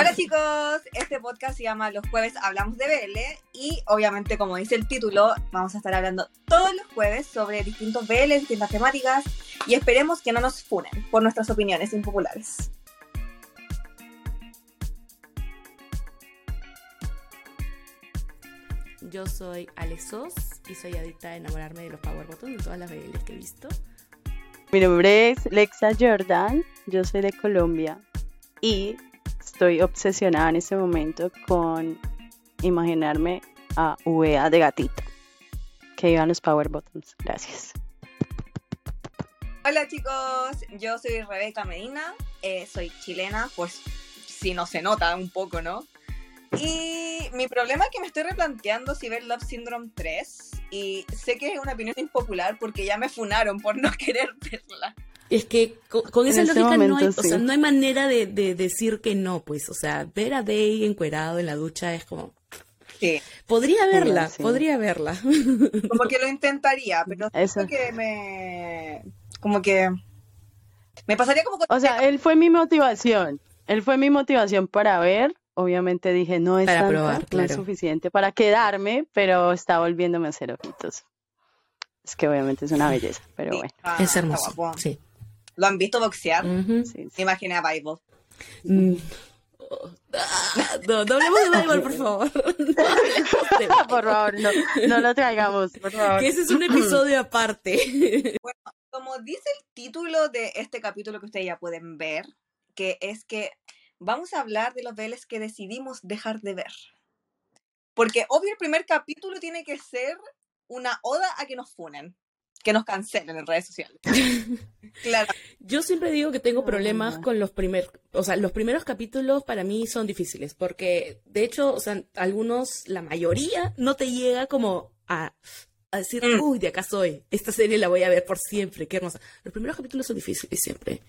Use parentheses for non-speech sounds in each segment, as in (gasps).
Hola chicos, este podcast se llama Los jueves hablamos de BL y obviamente como dice el título vamos a estar hablando todos los jueves sobre distintos BL, distintas temáticas y esperemos que no nos funen por nuestras opiniones impopulares. Yo soy Alexos y soy adicta a enamorarme de los Power Buttons de todas las BLs que he visto. Mi nombre es Lexa Jordan, yo soy de Colombia y estoy obsesionada en este momento con imaginarme a UEA de gatito. Que iban los Power Buttons. Gracias. Hola chicos, yo soy Rebeca Medina, eh, soy chilena, pues si no se nota un poco, ¿no? Y mi problema es que me estoy replanteando si ver Love Syndrome 3 y sé que es una opinión impopular porque ya me funaron por no (laughs) querer verla. Es que con, con esa lógica no, hay, o sea, no hay manera de, de decir que no, pues, o sea, ver a Day encuerado en la ducha es como... Sí, Podría verla, sí. podría verla. (laughs) como que lo intentaría, pero Eso. que me... como que... Me pasaría como con... O sea, él fue mi motivación. Él fue mi motivación para ver. Obviamente dije, no es Para tanto, probar, no es suficiente para quedarme, pero está volviéndome a hacer ojitos. Es que obviamente es una belleza, pero bueno. Ah, es hermoso, sí. ¿Lo han visto boxear? Sí, sí. imaginé a Bible. Mm. Ah, No, no hablemos de Bible, por favor. No. (laughs) Por favor, no, no lo traigamos, por favor. Que ese es un episodio aparte. (laughs) Como dice el título de este capítulo que ustedes ya pueden ver, que es que vamos a hablar de los BLs que decidimos dejar de ver. Porque obvio el primer capítulo tiene que ser una oda a que nos funen, que nos cancelen en redes sociales. (laughs) claro, Yo siempre digo que tengo problemas con los primeros, o sea, los primeros capítulos para mí son difíciles, porque de hecho, o sea, algunos, la mayoría, no te llega como a, a decir, Mm. uy, de acá soy, esta serie la voy a ver por siempre, qué hermosa. Los primeros capítulos son difíciles siempre.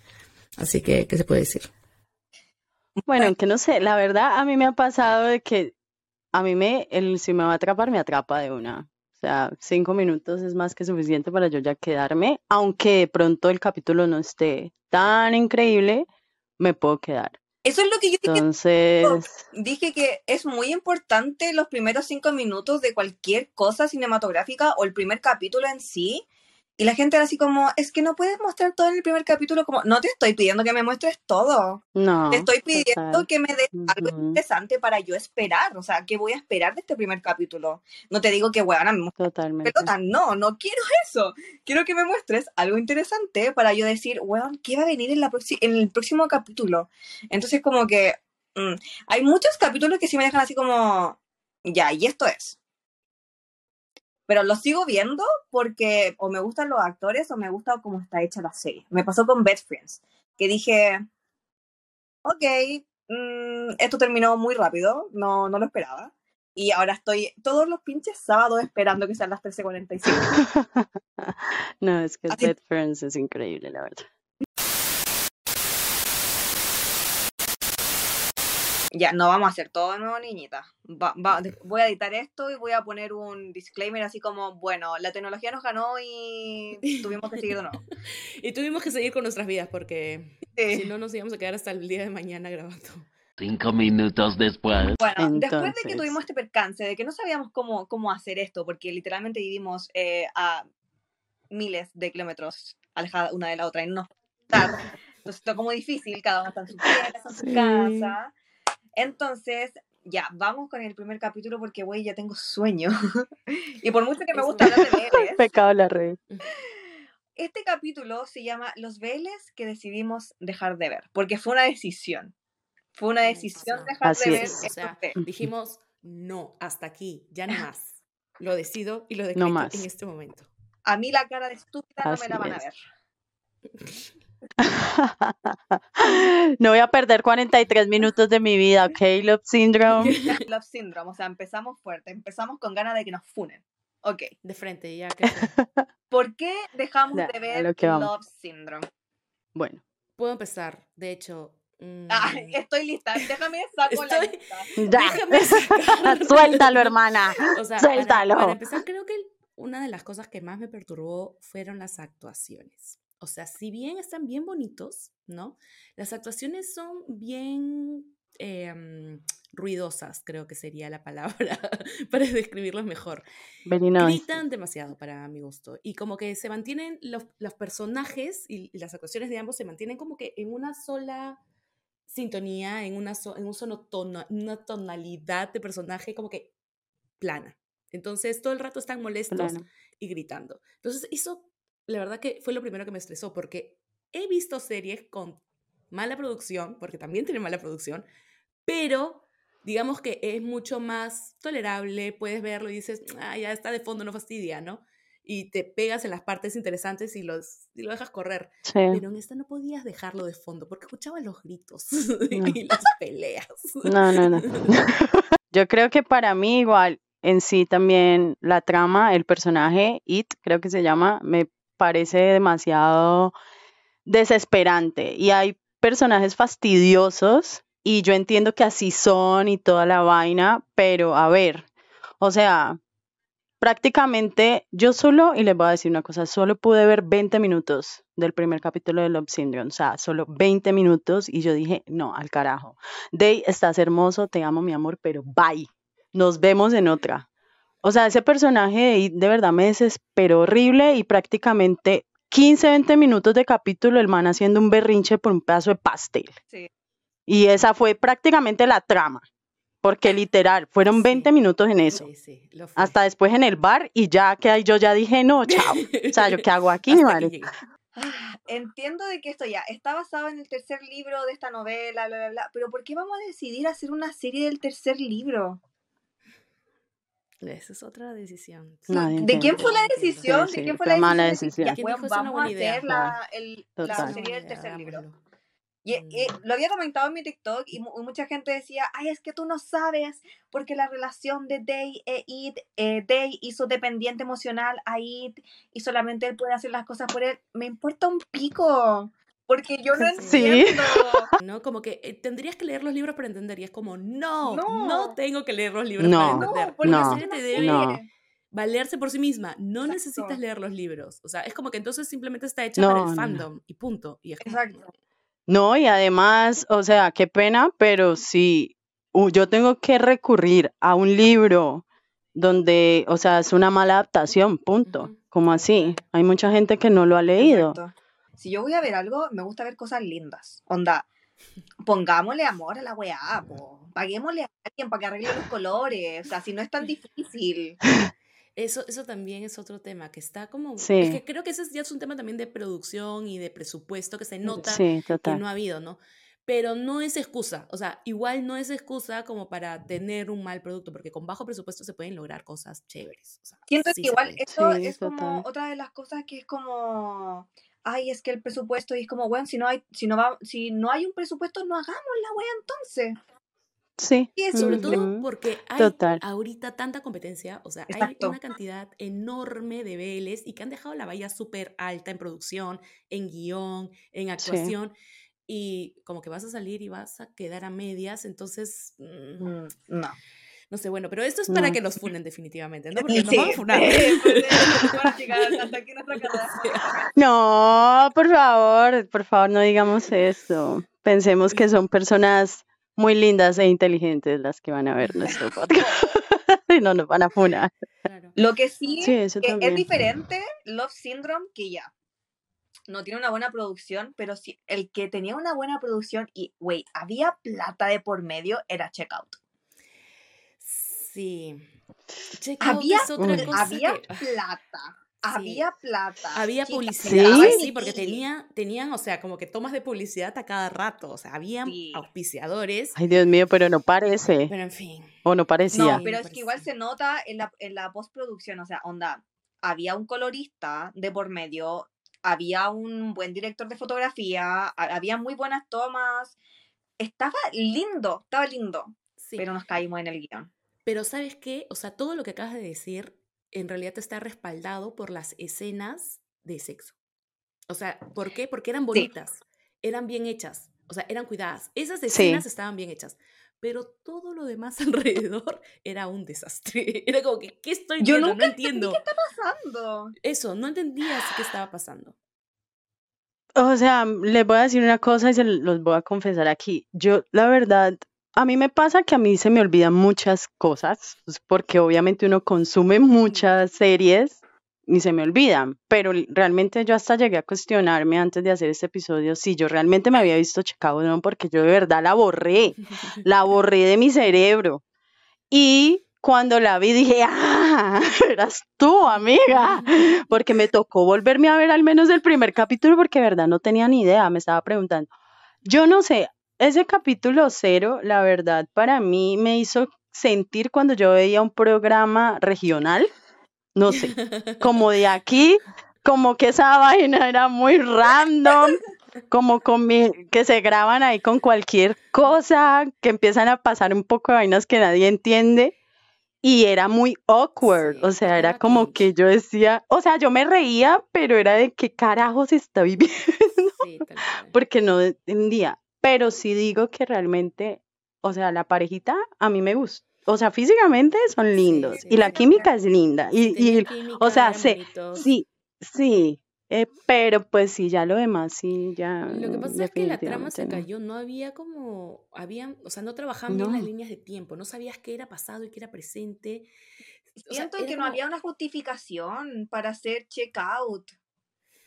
Así que, ¿qué se puede decir? Bueno, aunque no sé, la verdad a mí me ha pasado de que a mí me, el, si me va a atrapar, me atrapa de una. O sea, cinco minutos es más que suficiente para yo ya quedarme, aunque de pronto el capítulo no esté tan increíble, me puedo quedar. eso es lo que yo dije. Entonces, Dije que es muy importante los primeros cinco minutos de cualquier cosa cinematográfica o el primer capítulo en sí. Y la gente era así como, es que no puedes mostrar todo en el primer capítulo, como, no te estoy pidiendo que me muestres todo. no, Te estoy pidiendo total. que me des algo Ujú. interesante para yo esperar. O sea, ¿qué voy a esperar de este primer capítulo? No te digo que, weona, me Totalmente. pelota. No, no quiero eso. Quiero que me muestres algo interesante para yo decir, weón, ¿qué va a venir en, la en el próximo capítulo? Entonces, como que mm, hay muchos capítulos que sí me dejan así como, ya, y esto es. Pero lo sigo viendo porque o me gustan los actores o me gusta cómo está hecha la serie. Me pasó con Best Friends, que dije, ok, mm, esto terminó muy rápido, no, no lo esperaba. Y ahora estoy todos los pinches sábados esperando que sean las 13.45. (laughs) No, es que Así- Friends es increíble, la verdad. Ya, no vamos a hacer todo de nuevo, niñita. Va- voy a editar esto y voy a poner un disclaimer así como, bueno, la tecnología nos ganó y (laughs) tuvimos que seguir de nuevo. Y tuvimos que seguir con nuestras vidas porque Sí. si no nos íbamos a quedar hasta el día de mañana grabando. Cinco minutos después. Bueno, después de que tuvimos este percance, de que no sabíamos cómo, cómo hacer esto, porque literalmente vivimos eh, a miles de kilómetros alejadas una de la otra y no juntar. Entonces está como difícil, cada uno está en su pieza, en su Sí. casa. Entonces, ya, vamos con el primer capítulo porque, güey, ya tengo sueño. (laughs) y por mucho que me gusta hablar de BLs, (laughs) Pecado la red. este capítulo se llama Los BLs que decidimos dejar de ver, porque fue una decisión. Fue una decisión dejar Así de ver es. O sea, dijimos, no, hasta aquí, ya no más. (laughs) Lo decido y lo decreto más. en este momento. A mí la cara de estúpida no me la Así van a es. ver. (laughs) No voy a perder 43 minutos de mi vida, ¿ok? Love Syndrome. (laughs) Love Syndrome, o sea, empezamos fuerte, empezamos con ganas de que nos funen. Ok, De frente, ya que (laughs) ¿por qué dejamos Ya, de ver lo que vamos. Love Syndrome? Bueno, puedo empezar. De hecho, Ah, estoy lista, déjame saco la lista. ya. déjame sacar- Suéltalo, hermana. O sea, para- Suéltalo. Para, empezar, creo que una de las cosas que más me perturbó fueron las actuaciones. O sea, si bien están bien bonitos, ¿no? Las actuaciones son bien em, ruidosas, creo que sería la palabra (laughs) para describirlos mejor. Nice. Gritan demasiado para mi gusto. Y como que se mantienen, los, los personajes y, las actuaciones de ambos se mantienen como que en una sola sintonía, en una, so- en un solo tono, una tonalidad de personaje como que plana. Entonces todo el rato están molestos Plano. y gritando. Entonces eso, la verdad que fue lo primero que me estresó porque he visto series con mala producción, porque también tienen mala producción, pero digamos que es mucho más tolerable, puedes verlo y dices, ah, ya está de fondo, no fastidia, ¿no? Y te pegas en las partes interesantes y, los, y lo dejas correr. Sí. Pero en esta no podías dejarlo de fondo porque escuchabas los gritos (laughs) y las peleas. No, no, no. (laughs) Yo creo que para mí igual en sí también la trama, el personaje, It, creo que se llama, me parece demasiado desesperante. Y hay personajes fastidiosos y yo entiendo que así son y toda la vaina, pero a ver, o sea, prácticamente yo solo, y les voy a decir una cosa, solo pude ver 20 minutos del primer capítulo de Love Syndrome, o sea, solo 20 minutos y yo dije, no, al carajo. Day, estás hermoso, te amo, mi amor, pero bye. Nos vemos en otra. O sea, ese personaje de It de verdad me desesperó horrible y prácticamente 15, 20 minutos de capítulo el man haciendo un berrinche por un pedazo de pastel. Sí. Y esa fue prácticamente la trama, porque literal, fueron Sí. 20 minutos en eso. Sí, sí. Hasta después en el bar y ya que ahí yo ya dije, no, (laughs) chao. O sea, ¿yo qué hago aquí, llegué. Ah, Entiendo de que esto ya está basado en el tercer libro de esta novela, bla, bla, bla, pero ¿por qué vamos a decidir hacer una serie del tercer libro? Esa es otra decisión. Nadie ¿De quién fue la decisión? Sí, ¿De sí, quién fue la mala decisión? de decisión. ya, ¿Quién dijo, "Es una vamos a buena idea"? hacer la, el- la serie del tercer libro. hagámoslo. Y, y Mm. lo había comentado en mi TikTok y mu- mucha gente decía, ay, es que tú no sabes porque la relación de Day e It, eh, Day hizo dependiente emocional a It y solamente él puede hacer las cosas por él. Me importa un pico, porque yo no Sí. entiendo. (laughs) ¿no? Como que eh, tendrías que leer los libros para entender y es como, no, no, No. tengo que leer los libros No. para entender. porque No, serie te debe no. valerse por sí misma. No Exacto. necesitas leer los libros. O sea, es como que entonces simplemente está hecha No, para el no. fandom y punto. Y es como, Exacto. No, y además, o sea, qué pena, pero si uh, yo tengo que recurrir a un libro donde, o sea, es una mala adaptación, punto. Como así? Hay mucha gente que no lo ha leído. Exacto. Si yo voy a ver algo, me gusta ver cosas lindas. Onda, pongámosle amor a la weá, po. Paguémosle a alguien para que arregle los colores. O sea, si no es tan difícil. Eso, eso también es otro tema, que está como... Sí. Es que creo que ese es- ya es un tema también de producción y de presupuesto que se nota Sí, que no ha habido, ¿no? Pero no es excusa, o sea, igual no es excusa como para tener un mal producto, porque con bajo presupuesto se pueden lograr cosas chéveres. o sea, Siento sí que igual esto es como otra de las cosas que es como, ay, es que el presupuesto y es como, bueno, si no hay, si no va, si no hay un presupuesto, no hagamos la wea entonces. Sí. Y Sobre todo porque hay Total. ahorita tanta competencia, o sea, hay una cantidad enorme de BLs y que han dejado la valla súper alta en producción, en guion, en actuación, y como que vas a salir y vas a quedar a medias, entonces, mm, Mm, No. No sé, bueno, pero esto es para No. que los funen definitivamente, ¿no? Porque (laughs) nos (laughs) van a funar. No, por favor, por favor, no digamos eso. Pensemos que son personas muy lindas e inteligentes las que van a ver nuestro podcast. (laughs) y no nos van a funar. Claro. Lo que sí, Sí, eso que es diferente, Love Syndrome, que ya no tiene una buena producción, pero sí, el que tenía una buena producción y, güey, había plata de por medio, era Checkout. Sí. Check Había, es otra cosa había que- plata, (laughs) había plata. Había publicidad, ¿Sí? sí, porque tenía, tenían, o sea, como que tomas de publicidad a cada rato, o sea, habían Sí. auspiciadores, Ay, Dios mío, pero no parece. pero en fin. O no parecía. No, pero es que igual se nota en la, en la postproducción, o sea, onda, había un colorista de por medio, había un buen director de fotografía, ha- había muy buenas tomas, estaba lindo, estaba lindo, Sí. pero nos caímos en el guion. Pero ¿sabes qué? O sea, todo lo que acabas de decir en realidad está respaldado por las escenas de sexo. O sea, ¿por qué? Porque eran bonitas, eran bien hechas, o sea, eran cuidadas. Esas Sí. escenas estaban bien hechas. Pero todo lo demás (laughs) alrededor era un desastre. Era como que, ¿qué estoy Yo viendo? nunca no entiendo. pasando? Eso, no entendías qué estaba (gasps) pasando. O sea, les voy a decir una cosa y se los voy a confesar aquí. Yo, la verdad, a mí me pasa que a mí se me olvidan muchas cosas, pues, porque obviamente uno consume muchas series y se me olvidan, pero realmente yo hasta llegué a cuestionarme antes de hacer este episodio si yo realmente me había visto Chicago no, porque yo de verdad la borré, (laughs) la borré de mi cerebro. Y cuando la vi dije, (laughs) ah, eras tú, amiga, (laughs) porque me tocó volverme a ver al menos el primer capítulo porque de verdad no tenía ni idea, me estaba preguntando. Yo no sé, ese capítulo cero, la verdad, para mí me hizo sentir cuando yo veía un programa regional, no sé, como de aquí, como que esa vaina era muy random, como con mi- que se graban ahí con cualquier cosa, que empiezan a pasar un poco de vainas que nadie entiende. Y era muy awkward, Sí, o sea, era como que yo decía, o sea, yo me reía, pero era de qué carajos está viviendo, Sí, (laughs) porque no entendía. Pero sí digo que realmente, o sea, la parejita a mí me gusta. O sea, físicamente son lindos sí, y la química es linda. Y, y o química, sea, bonitos. sí, sí, eh, pero pues sí, ya lo demás, sí, ya Lo que pasa es que la trama se cayó, no había como, habían, o sea, no trabajaban bien las líneas de tiempo, no sabías qué era pasado y qué era presente. O sea, Siento era que no había una justificación para hacer checkout.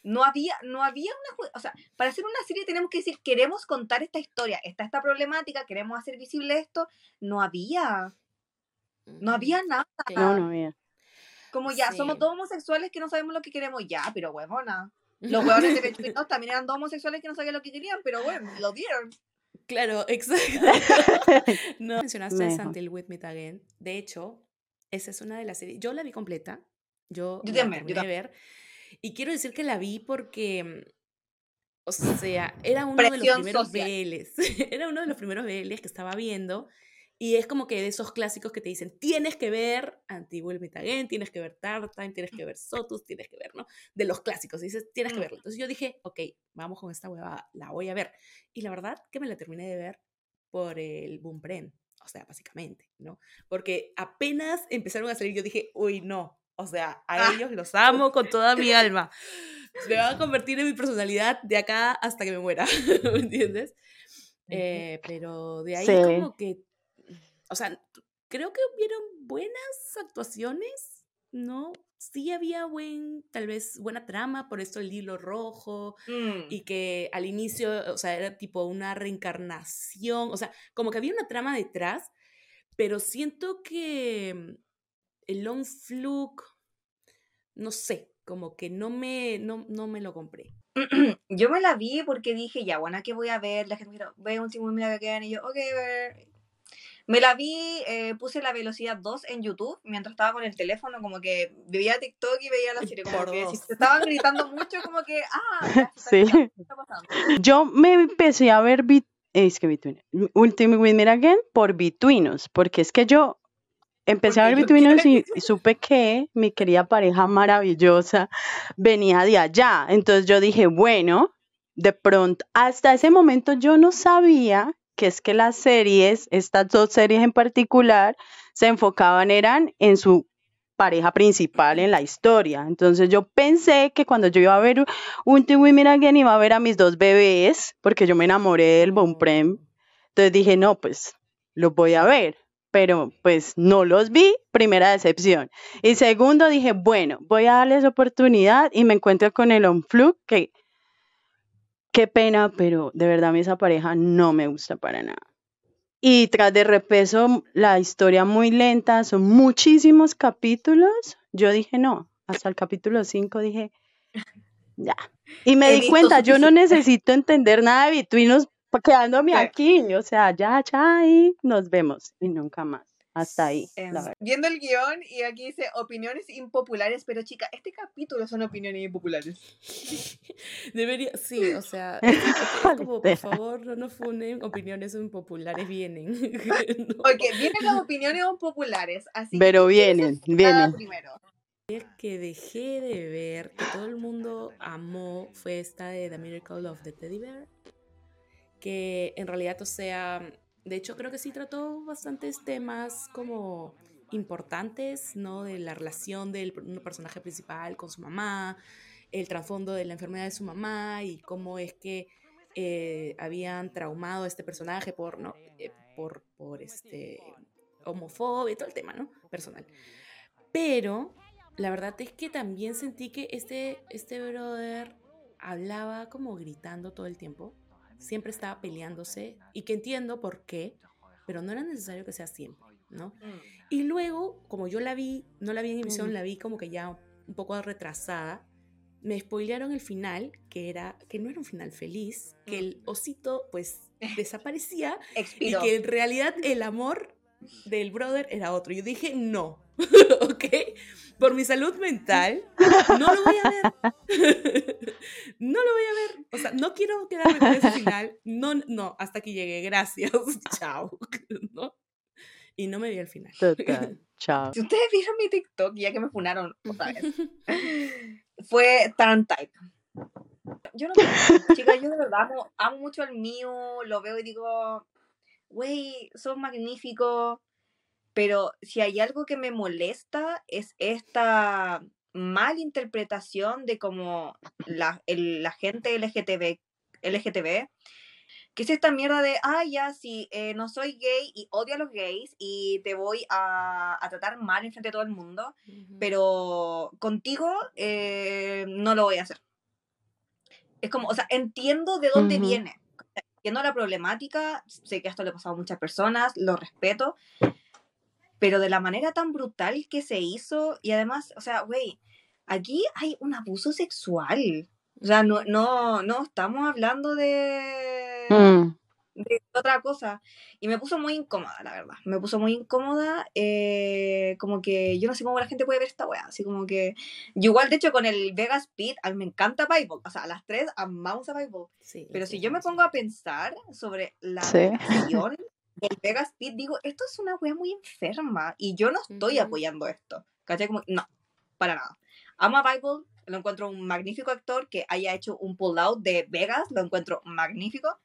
No había, no había una, o sea, para hacer una serie tenemos que decir, queremos contar esta historia, está esta problemática, queremos hacer visible esto. No había, no ujú, había nada. no, no había. Como ya, somos sí. dos homosexuales que no sabemos lo que queremos, ya, pero huevona. (laughs) Los huevones de Pechuinos también eran dos homosexuales que no sabían lo que querían, pero bueno, lo dieron. Claro, (laughs) exacto. (laughs) No mencionaste. Until We Meet Again. De hecho, esa es una de las series. Yo la vi completa. Yo Yo la también, yo terminé de ver. Y quiero decir que la vi porque, o sea, era uno de los primeros social. BLs. (laughs) Era uno de los primeros BLs que estaba viendo. Y es como que de esos clásicos que te dicen, tienes que ver Antiguo el Again, tienes que ver Tartine, tienes que ver Sotus, tienes que ver, ¿no? De los clásicos, y dices, tienes que verlo. Entonces yo dije, ok, vamos con esta hueva, la voy a ver. Y la verdad que me la terminé de ver por el Boom Pren, o sea, básicamente, ¿no? Porque apenas empezaron a salir, yo dije, uy, no, o sea, a Ah. ellos los amo con toda mi (laughs) alma. Se van a convertir en mi personalidad de acá hasta que me muera, (laughs) ¿me entiendes? Eh, pero de ahí Sí. como que, o sea, creo que hubieron buenas actuaciones, ¿no? Sí había buen, tal vez buena trama, por esto el hilo rojo, Mm. y que al inicio, o sea, era tipo una reencarnación, o sea, como que había una trama detrás, pero siento que el Long Fluke, no sé, como que no me, no, no me lo compré. (clears throat) Yo me la vi porque dije, ya, bueno, ¿qué voy a ver? La gente me dijo, ve un tipo mira que quedan y yo, ok, ver. Me la vi, eh, puse la velocidad 2 en YouTube mientras estaba con el teléfono, como que veía TikTok y veía la serie, como Por que si te estaban gritando mucho, como que, ah, (laughs) ya, se Sí. gritando, ¿qué está pasando? Yo me empecé a ver es que Between, Ultimate With Me Again por Between Us, porque es que yo empecé a ver Between y, y supe que mi querida pareja maravillosa venía de allá. Entonces yo dije, bueno, de pronto, hasta ese momento yo no sabía que es que las series, estas dos series en particular, se enfocaban eran en su pareja principal en la historia. Entonces yo pensé que cuando yo iba a ver Ultimate Women Again iba a ver a mis dos bebés, porque yo me enamoré del Bon Prem. Entonces dije, no, pues los voy a ver. Pero pues no los vi, primera decepción. Y segundo dije, bueno, voy a darles oportunidad y me encuentro con el Onflug, que qué pena, pero de verdad a mí esa pareja no me gusta para nada. Y tras de repeso, la historia muy lenta, son muchísimos capítulos. Yo dije, no, hasta el capítulo 5 dije, ya. Y me He di cuenta, yo no necesito entender nada de Between quedándome Sí. aquí. O sea, ya, ya, y nos vemos. Y nunca más. Hasta ahí, Em, viendo el guion y aquí dice opiniones impopulares, pero chica, este capítulo son opiniones impopulares. (laughs) Debería, sí, o sea, (laughs) como, por favor, no nos funen, opiniones impopulares vienen. (laughs) No. Ok, vienen las opiniones impopulares, así Pero que ¿quién es vienen, el vienen. primero? que dejé de ver, que todo el mundo amó, fue esta de The Miracle of the Teddy Bear. Que en realidad, o sea, de hecho creo que sí trató bastantes temas como importantes, ¿no? De la relación del per- personaje principal con su mamá, el trasfondo de la enfermedad de su mamá y cómo es que eh, habían traumado a este personaje por, ¿no? Eh, por, por este, homofobia todo el tema, ¿no? Personal. Pero la verdad es que también sentí que este, este brother hablaba como gritando todo el tiempo, siempre estaba peleándose y que entiendo por qué, pero no era necesario que sea siempre, ¿no? Mm. Y luego, como yo la vi, no la vi en emisión, Mm. la vi como que ya un poco retrasada, me spoilearon el final, que era que no era un final feliz, que el osito pues (laughs) desaparecía y que en realidad el amor del brother era otro. Yo dije, no, (laughs) ¿ok? Por mi salud mental, no lo voy a ver. (laughs) no lo voy a ver. O sea, no quiero quedarme con ese final. No, no, hasta aquí llegué. Gracias. (laughs) Chao. ¿No? Y no me vi al final. Total. Chao. Si ustedes vieron mi TikTok, ya que me funaron otra vez, fue Tarn Type. Yo no chicas, yo de verdad amo, amo mucho al mío, lo veo y digo, güey, son magníficos, pero si hay algo que me molesta es esta mal interpretación de cómo la, el- la gente LGTB, LGTB, que es esta mierda de, ah, ya, sí, eh, no soy gay y odio a los gays y te voy a, a tratar mal enfrente de todo el mundo, Ujú. pero contigo eh, no lo voy a hacer. Es como, o sea, entiendo de dónde Ujú. viene, entiendo la problemática, sé que esto le ha pasado a muchas personas, lo respeto, pero de la manera tan brutal que se hizo y además, o sea, güey, aquí hay un abuso sexual. O sea, no, no, no estamos hablando de, Mm, de otra cosa. Y me puso muy incómoda, la verdad. Me puso muy incómoda. eh, como que yo no sé cómo la gente puede ver esta weá. Así como que. Yo igual, de hecho, con el Vegas Pit, a mí me encanta Bible. O sea, a las tres amamos a Bible. Sí, Pero sí, si yo me pongo a pensar sobre la Sí. relación del Vegas Pit, digo, esto es una wea muy enferma. Y yo no estoy apoyando esto. ¿Cachai? Como, no, para nada. Amo a Bible, lo encuentro un magnífico actor que haya hecho un pull-out de Vegas, lo encuentro magnífico.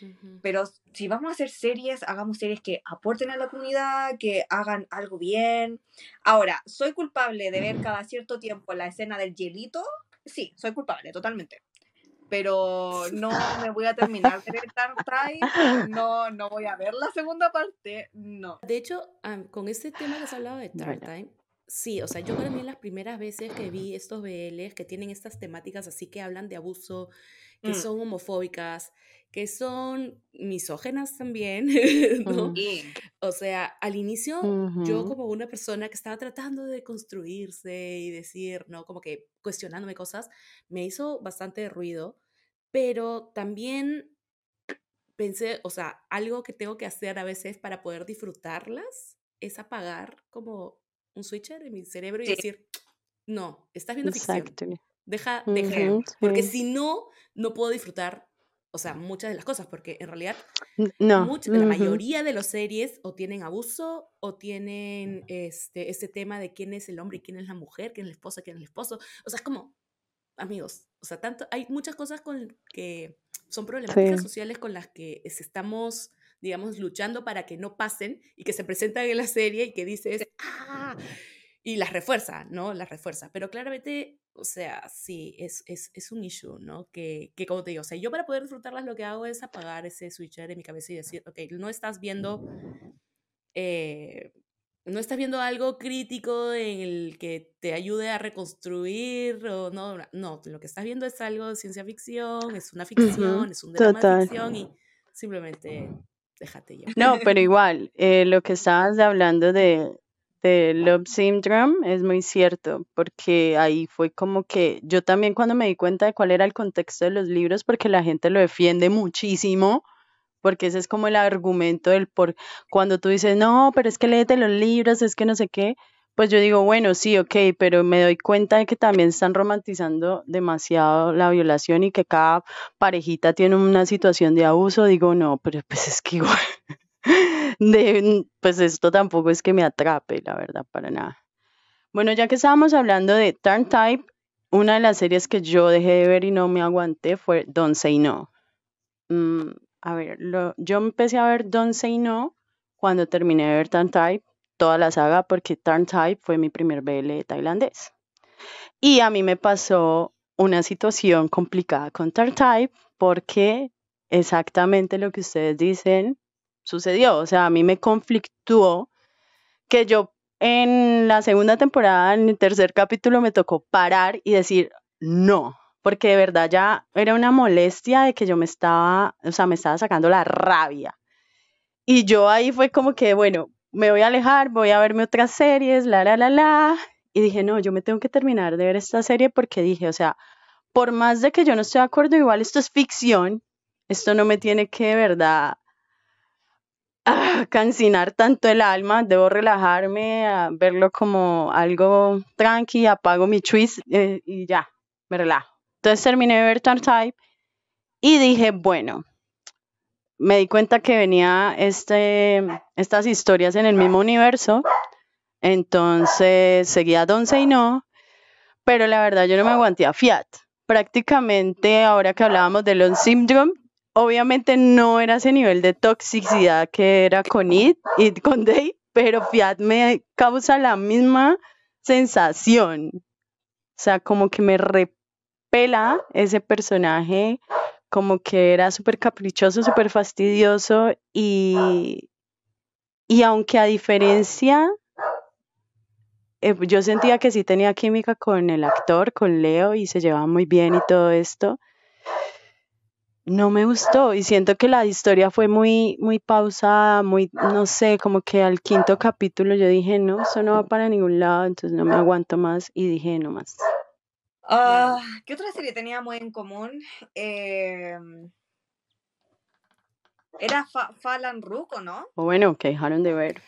Ujú. Pero si vamos a hacer series, hagamos series que aporten a la comunidad, que hagan algo bien. Ahora, ¿soy culpable de ver cada cierto tiempo la escena del hielito? Sí, soy culpable, totalmente. Pero no me voy a terminar de ver Dark Tide, no, no voy a ver la segunda parte, no. De hecho, am, con este tema que has hablado de Dark. Time, sí, o sea, yo también las primeras veces que vi estos BLs que tienen estas temáticas así que hablan de abuso, que Mm. son homofóbicas, que son misógenas también, (laughs) ¿no? O sea, al inicio yo como una persona que estaba tratando de construirse y decir, ¿no? Como que cuestionándome cosas, me hizo bastante ruido, pero también pensé, o sea, algo que tengo que hacer a veces para poder disfrutarlas es apagar como un switcher en mi cerebro y Sí. decir, no, estás viendo ficción, Exacto. deja, deja, Ujú, porque sí. si no, no puedo disfrutar, o sea, muchas de las cosas, porque en realidad No. mucha- la ujú. mayoría de las series o tienen abuso o tienen este, este tema de quién es el hombre y quién es la mujer, quién es la esposa, quién es el esposo. O sea, es como, amigos, o sea, tanto, hay muchas cosas con que son problemáticas Sí. sociales con las que es- estamos, digamos, luchando para que no pasen y que se presentan en la serie y que dices, ah, y las refuerza, ¿no? Las refuerza. Pero claramente, o sea, sí, es, es, es un issue, ¿no? Que, que como te digo, o sea, yo para poder disfrutarlas lo que hago es apagar ese switcher en mi cabeza y decir, ok, no estás viendo, eh, no estás viendo algo crítico en el que te ayude a reconstruir o no, no, lo que estás viendo es algo de ciencia ficción, es una ficción, es un drama de total. ficción y simplemente déjate llevar. No, pero igual, eh, lo que estabas hablando de, de Love Syndrome es muy cierto, porque ahí fue como que yo también cuando me di cuenta de cuál era el contexto de los libros, porque la gente lo defiende muchísimo, porque ese es como el argumento del por cuando tú dices, no, pero es que léete los libros, es que no sé qué, pues yo digo, bueno, sí, ok, pero me doy cuenta de que también están romantizando demasiado la violación y que cada parejita tiene una situación de abuso, digo, no, pero pues es que igual, (laughs) de, pues esto tampoco es que me atrape, la verdad, para nada. Bueno, ya que estábamos hablando de Turn Type, una de las series que yo dejé de ver y no me aguanté fue Don't Say No. Mm, a ver, lo- yo empecé a ver Don't Say No cuando terminé de ver Turn Type, toda la saga, porque Turn Type fue mi primer BL tailandés. Y a mí me pasó una situación complicada con Turn Type porque exactamente lo que ustedes dicen sucedió. O sea, a mí me conflictuó que yo en la segunda temporada, en el tercer capítulo, me tocó parar y decir no, porque de verdad ya era una molestia de que yo me estaba, o sea, me estaba sacando la rabia. Y yo ahí fue como que, bueno, me voy a alejar, voy a verme otras series, la, la, la, la. Y dije, no, yo me tengo que terminar de ver esta serie porque dije, o sea, por más de que yo no esté de acuerdo, igual esto es ficción, esto no me tiene que de verdad ah, cancinar tanto el alma, debo relajarme, a verlo como algo tranqui, apago mi twist eh, y ya, me relajo. Entonces terminé de ver Type y dije, bueno, me di cuenta que venía este, estas historias en el mismo universo, entonces seguía Don't Say No, pero la verdad yo no me aguanté a Fiat. Prácticamente ahora que hablábamos de los Syndrome, obviamente no era ese nivel de toxicidad que era con It y con Day, pero Fiat me causa la misma sensación. O sea, como que me repela ese personaje, como que era súper caprichoso, súper fastidioso y, y aunque a diferencia, eh, yo sentía que sí tenía química con el actor, con Leo y se llevaba muy bien y todo esto no me gustó y siento que la historia fue muy, muy pausada, muy, no sé, como que al quinto capítulo yo dije, no, eso no va para ningún lado, entonces no me aguanto más y dije, no más. Ah, ¿Qué otra serie teníamos en común? Em, era Fa Falan Ruko, ¿no? O bueno, que dejaron de ver.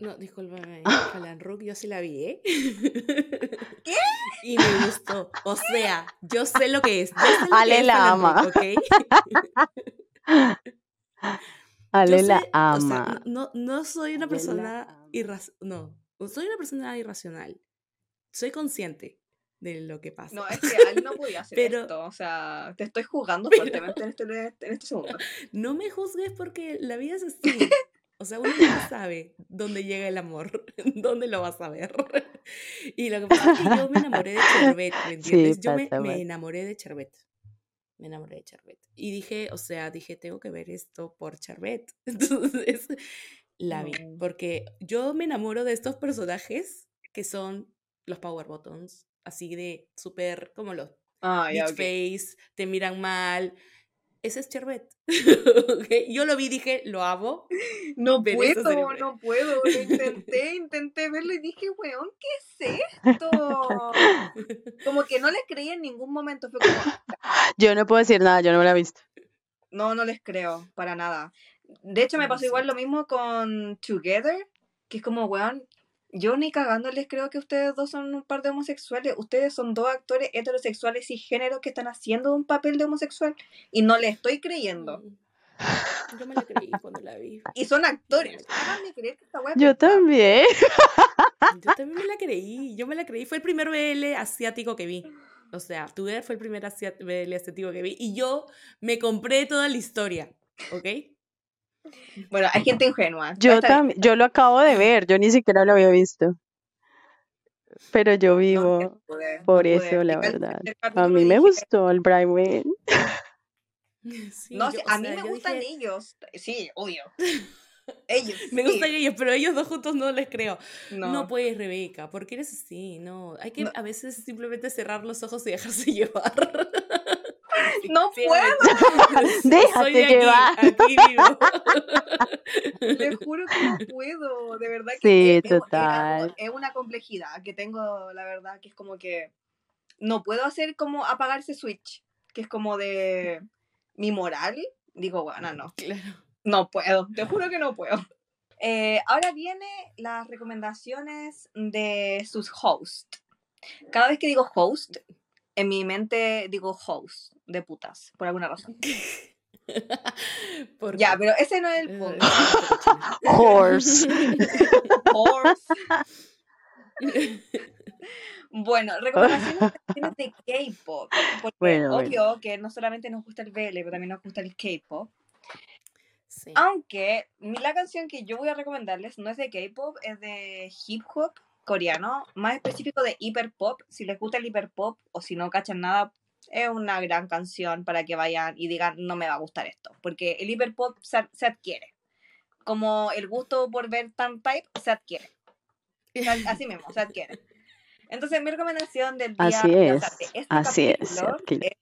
No, discúlpame, (laughs) Falan Rook, yo sí la vi, ¿eh? ¿Qué? (laughs) Y me gustó. O sea, yo sé lo que es. Yo sé lo Ale que la ama. Rook, ¿ok? (laughs) Ale Yo la sé, o sea, ama. no, no soy una Ale persona irracional. No, no soy una persona irracional. Soy consciente de lo que pasa. No, es que Ali no podía (laughs) hacer Pero- esto. O sea, te estoy juzgando Pero- fuertemente en este, en este segundo. (laughs) No me juzgues porque la vida es así. O sea, uno nunca sabe dónde llega el amor, (laughs) dónde lo vas a ver. Y lo que pasa es que yo me enamoré de Cherbet, ¿me Sí, entiendes? yo me, me enamoré de Cherbet. Me enamoré de Cherbet. Y dije, o sea, dije, tengo que ver esto por Cherbet. Entonces, la vi. No. Porque yo me enamoro de estos personajes que son los Power Buttons, así de súper como los Ah, face, te miran mal. Ese es Cherbet. (laughs) Ok, Yo lo vi dije, lo amo. (laughs) No puedo, no puedo. Lo (laughs) intenté, intenté verlo y dije, weón, ¿qué es esto? Como que no les creí en ningún momento. Fue como, Yo no puedo decir nada, yo no me la he visto. no, no les creo, para nada. De hecho, me pasó igual lo mismo con Together, que es como, weón, yo ni cagando les creo que ustedes dos son un par de homosexuales. Ustedes son dos actores heterosexuales y géneros que están haciendo un papel de homosexual y no les estoy creyendo. Yo me la creí cuando la vi. Y son actores. Háganme creer que esta Yo también. Yo también me la creí. Yo me la creí. Fue el primer BL asiático que vi. O sea, Together fue el primer BL asiático que vi. Y yo me compré toda la historia. ¿Ok? Bueno, hay gente ingenua. Yo también, yo lo acabo de ver, yo ni siquiera lo había visto. Pero yo vivo no pude, por no pude. eso, la verdad. A mí me gustó el Brian (laughs) Wayne. Sí, No, yo- a mí sea, me gustan dije, ellos. Sí, obvio. (laughs) Ellos. Me sí. gustan ellos, pero ellos dos juntos no les creo. No. No, puedes, Rebeca, ¿por qué eres así? No, hay que No. a veces simplemente cerrar los ojos y dejarse (laughs) llevar. No puedo. (laughs) Déjate Soy de aquí, llevar. Aquí vivo. Te juro que no puedo. De verdad que Sí, es, una complejidad que tengo, la verdad, que es como que no puedo hacer como apagar ese switch, que es como de mi moral. Digo, bueno, no. Claro. No puedo, te juro que no puedo. Eh, ahora viene las recomendaciones de sus hosts. Cada vez que digo host, en mi mente digo host de putas, por alguna razón. (laughs) ¿Por Ya, pero ese no es el Eh, punto. (laughs) (laughs) Horse. Horse. Bueno, recomendaciones de K-pop. Porque Bueno, bueno. obvio que no solamente nos gusta el BL, pero también nos gusta el K-pop. Sí. Aunque la canción que yo voy a recomendarles no es de K-pop, es de hip hop coreano, más específico de hiperpop. Si les gusta el hiperpop o si no cachan nada, es una gran canción para que vayan y digan, no me va a gustar esto, porque el hiperpop se, se adquiere. Como el gusto por ver tan type se adquiere. Así mismo, se adquiere. Entonces, mi recomendación del día Así o es, sea, de este así es, es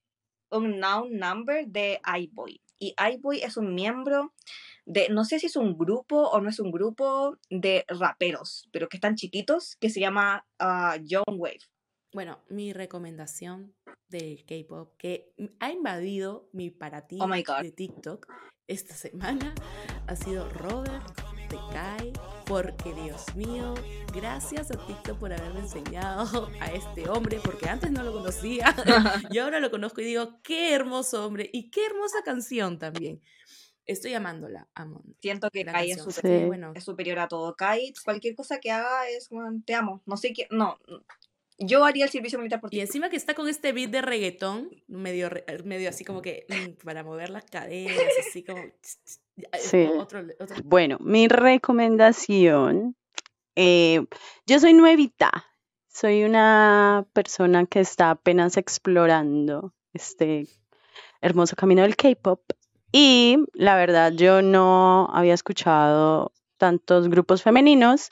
un noun number de iBoy. Y iBoy es un miembro de, no sé si es un grupo o no es un grupo de raperos, pero que están chiquitos, que se llama ah, Young Wave. Bueno, mi recomendación del K-pop que ha invadido mi para ti Oh de TikTok esta semana ha sido Robert de Kai. Porque Dios mío, gracias a TikTok por haberme enseñado (laughs) a este hombre, porque antes no lo conocía (laughs) y ahora lo conozco y digo, qué hermoso hombre y qué hermosa canción también. Estoy amándola, amo. Siento que La Kai es, Sí. bueno, superior a todo. Kai, cualquier cosa que haga es, "Weón, te amo. No sé qué, no. Yo haría el servicio militar por ti. Y encima que está con este beat de reggaetón, medio, re- medio así como que mm, para mover las caderas, así como... es Sí. Otro, otro- Bueno, mi recomendación, eh, yo soy nuevita, soy una persona que está apenas explorando este hermoso camino del K-pop y la verdad yo no había escuchado tantos grupos femeninos,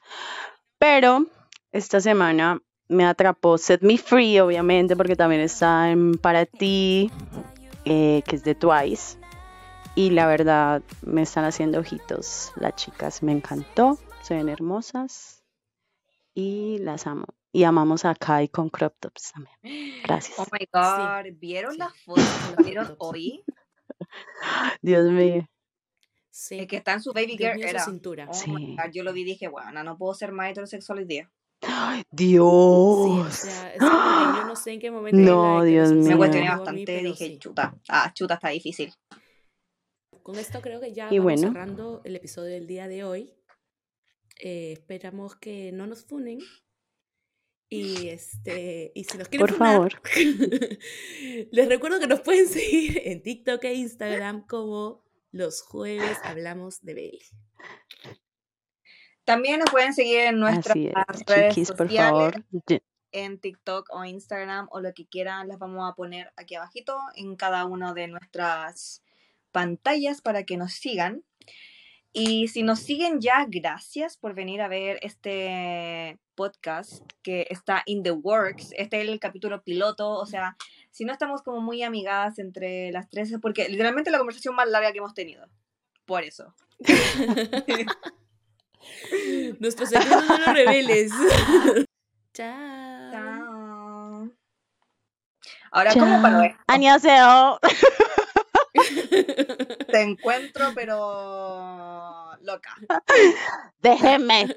pero esta semana me atrapó Set Me Free, obviamente, porque también está en Para Ti, eh, que es de Twice. Y la verdad, me están haciendo ojitos las chicas. Me encantó. Se ven hermosas. Y las amo. Y amamos a Kai con crop tops también. Gracias. Oh my god, ¿vieron sí. las fotos que crop tops. hoy? (laughs) Dios mío. sí, El que está en su baby Dios girl su era. cintura. Oh Sí. God, yo lo vi y dije, bueno, no puedo ser más heterosexual hoy día. Sí, Dios. o sea, es como que yo no (gasps) sé en qué momento No, Dios Me mío. heterosexualidad cuestioné mí, bastante, dije, sí. chuta. Ah, chuta, está difícil. Con esto creo que ya Y vamos bueno. cerrando el episodio del día de hoy. Eh, esperamos que no nos funen. Y este, y si nos quieren Por funar, favor. (laughs) les recuerdo que nos pueden seguir en TikTok e Instagram como los jueves hablamos de Belly. También nos pueden seguir en nuestras Así es, redes chiquis, por sociales, favor. Ye- en TikTok o Instagram o lo que quieran, las vamos a poner aquí abajito en cada una de nuestras pantallas para que nos sigan. Y si nos siguen ya, gracias por venir a ver este podcast que está in the works. Este es el capítulo piloto, o sea, si no estamos como muy amigadas entre las tres, es porque literalmente es la conversación más larga que hemos tenido. Por eso. (laughs) Nuestros secretos no los reveles. (laughs) Chao. Chao. Ahora, ¿cómo paro esto? (laughs) Te encuentro, pero loca. Déjenme.